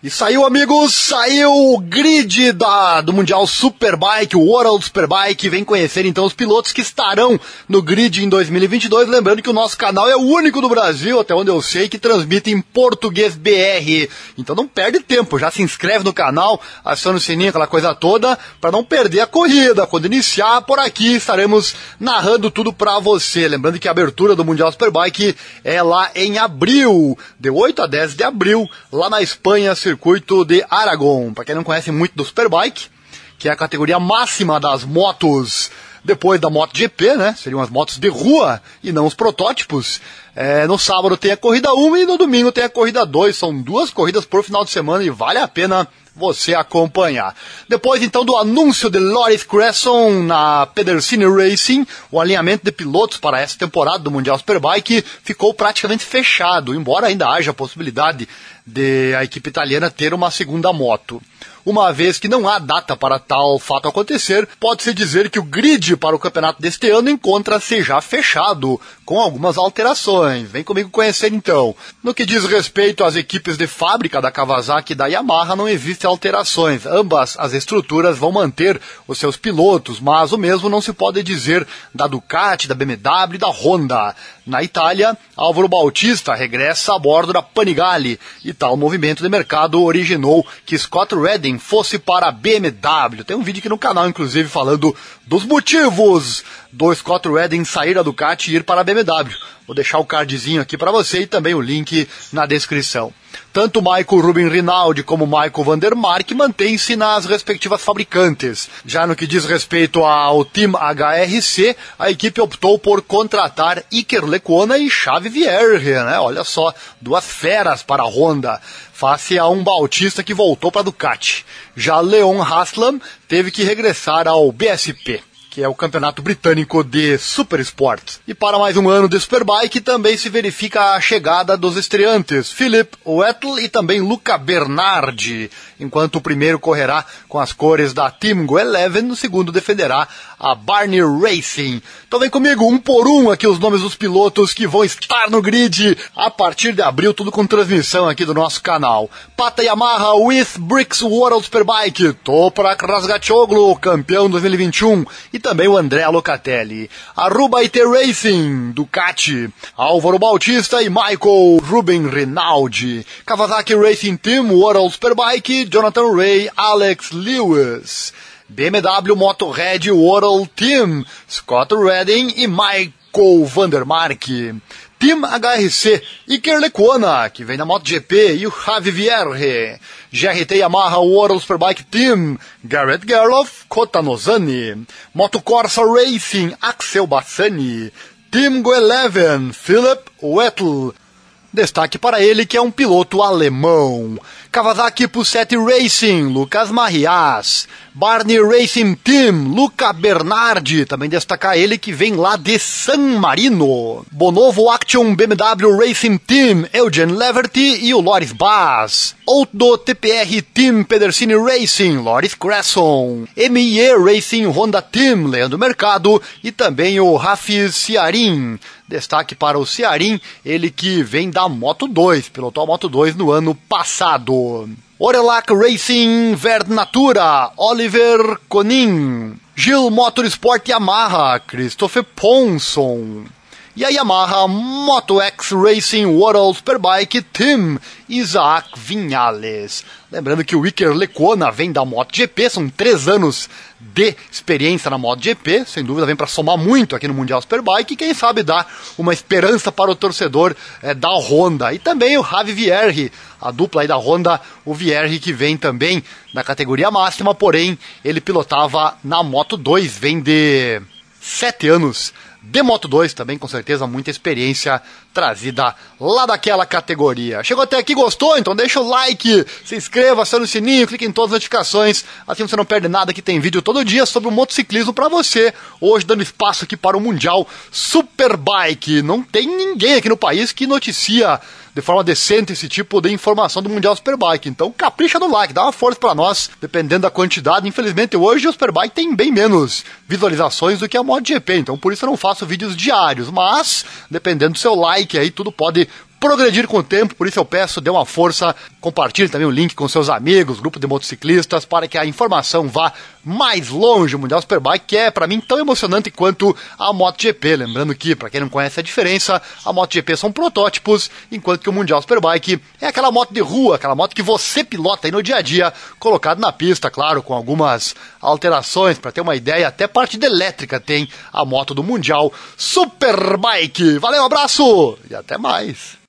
E saiu, amigos, saiu o grid da, do Mundial Superbike, o World Superbike. Vem conhecer então os pilotos que estarão no grid em 2022. Lembrando que o nosso canal é o único do Brasil, até onde eu sei, que transmite em português BR. Então não perde tempo, já se inscreve no canal, aciona o sininho, aquela coisa toda, para não perder a corrida. Quando iniciar por aqui, estaremos narrando tudo para você. Lembrando que a abertura do Mundial Superbike é lá em abril, de 8 a 10 de abril, lá na Espanha circuito de Aragon. Para quem não conhece muito do Superbike, que é a categoria máxima das motos depois da MotoGP, né? Seriam as motos de rua e não os protótipos. É, no sábado tem a corrida 1 e no domingo tem a corrida 2. São duas corridas por final de semana e vale a pena você acompanhar. Depois então do anúncio de Loris Cresson na Pedersini Racing, o alinhamento de pilotos para essa temporada do Mundial Superbike ficou praticamente fechado, embora ainda haja a possibilidade de a equipe italiana ter uma segunda moto. Uma vez que não há data para tal fato acontecer, pode-se dizer que o grid para o campeonato deste ano encontra-se já fechado, com algumas alterações. Vem comigo conhecer então. No que diz respeito às equipes de fábrica da Kawasaki e da Yamaha, não existem alterações. Ambas as estruturas vão manter os seus pilotos, mas o mesmo não se pode dizer da Ducati, da BMW e da Honda. Na Itália, Álvaro Bautista regressa a bordo da Panigale e tal movimento de mercado originou que Scott Redding fosse para a BMW. Tem um vídeo aqui no canal, inclusive, falando dos motivos do Scott Redding sair da Ducati e ir para a BMW. Vou deixar o cardzinho aqui para você e também o link na descrição. Tanto Michael Rubin Rinaldi como Michael Vandermark mantêm-se nas respectivas fabricantes. Já no que diz respeito ao Team HRC, a equipe optou por contratar Iker Lecuona e Xavi Vierge, né? Olha só, duas feras para a Honda, face a um Bautista que voltou para Ducati. Já Leon Haslam teve que regressar ao BSP que é o campeonato britânico de Super Sport. E para mais um ano de Superbike também se verifica a chegada dos estreantes Philip Wettel e também Luca Bernardi, enquanto o primeiro correrá com as cores da Team Go Eleven, o segundo defenderá a Barney Racing. Então vem comigo, um por um aqui os nomes dos pilotos que vão estar no grid a partir de abril, tudo com transmissão aqui do nosso canal. Pata Yamaha with Bricks World Superbike, Toprak Razgatoglu, campeão 2021, e também o André Locatelli. Aruba IT Racing, Ducati, Álvaro Bautista e Michael Ruben Rinaldi. Kawasaki Racing Team, World Superbike, Jonathan Ray, Alex Lewis. BMW Motorhead World Team, Scott Redding e Michael Vandermark. Team HRC, Iker Lecuona, que vem da MotoGP, e o Javi Vierre. GRT Yamaha World Superbike Team, Garrett Gerloff, Kota Nozani. Moto Corsa Racing, Axel Bassani. Team Go Eleven, Philip Wettel. Destaque para ele que é um piloto alemão. Kawasaki Pusset Racing, Lucas Marias. Barney Racing Team, Luca Bernardi. Também destacar ele que vem lá de San Marino. Bonovo Action BMW Racing Team, Eugen Leverty e o Loris Bass. Outdo TPR Team Pedersini Racing, Loris Cresson. MIE Racing Honda Team, Leandro Mercado. E também o Rafi Ciarin. Destaque para o Cearim, ele que vem da Moto 2, pilotou a Moto 2 no ano passado. Orelac Racing Vernatura, Oliver Conin. Gil Motorsport Yamaha, Christopher Ponson. E a Yamaha Moto X Racing World Superbike Team, Isaac Vinhales. Lembrando que o Iker Lecona vem da MotoGP, são três anos de experiência na MotoGP, sem dúvida vem para somar muito aqui no Mundial Superbike e quem sabe dar uma esperança para o torcedor é, da Honda. E também o Javi Vierge, a dupla aí da Honda, o Vierge que vem também na categoria máxima, porém ele pilotava na Moto 2, vem de sete anos de Moto 2 também, com certeza, muita experiência trazida lá daquela categoria. Chegou até aqui, gostou? Então deixa o like, se inscreva, acione o sininho, clique em todas as notificações, assim você não perde nada que tem vídeo todo dia sobre o motociclismo para você. Hoje dando espaço aqui para o Mundial Superbike. Não tem ninguém aqui no país que noticia de forma decente esse tipo de informação do Mundial Superbike. Então capricha no like, dá uma força para nós, dependendo da quantidade. Infelizmente hoje o Superbike tem bem menos visualizações do que a MotoGP, então por isso eu não faço vídeos diários, mas dependendo do seu like aí tudo pode progredir com o tempo, por isso eu peço, dê uma força, compartilhe também o link com seus amigos, grupo de motociclistas, para que a informação vá mais longe. O Mundial Superbike, que é para mim tão emocionante quanto a MotoGP. Lembrando que, para quem não conhece a diferença, a MotoGP são protótipos, enquanto que o Mundial Superbike é aquela moto de rua, aquela moto que você pilota aí no dia a dia, colocado na pista, claro, com algumas alterações, para ter uma ideia, até parte de elétrica tem a moto do Mundial Superbike. Valeu, abraço e até mais.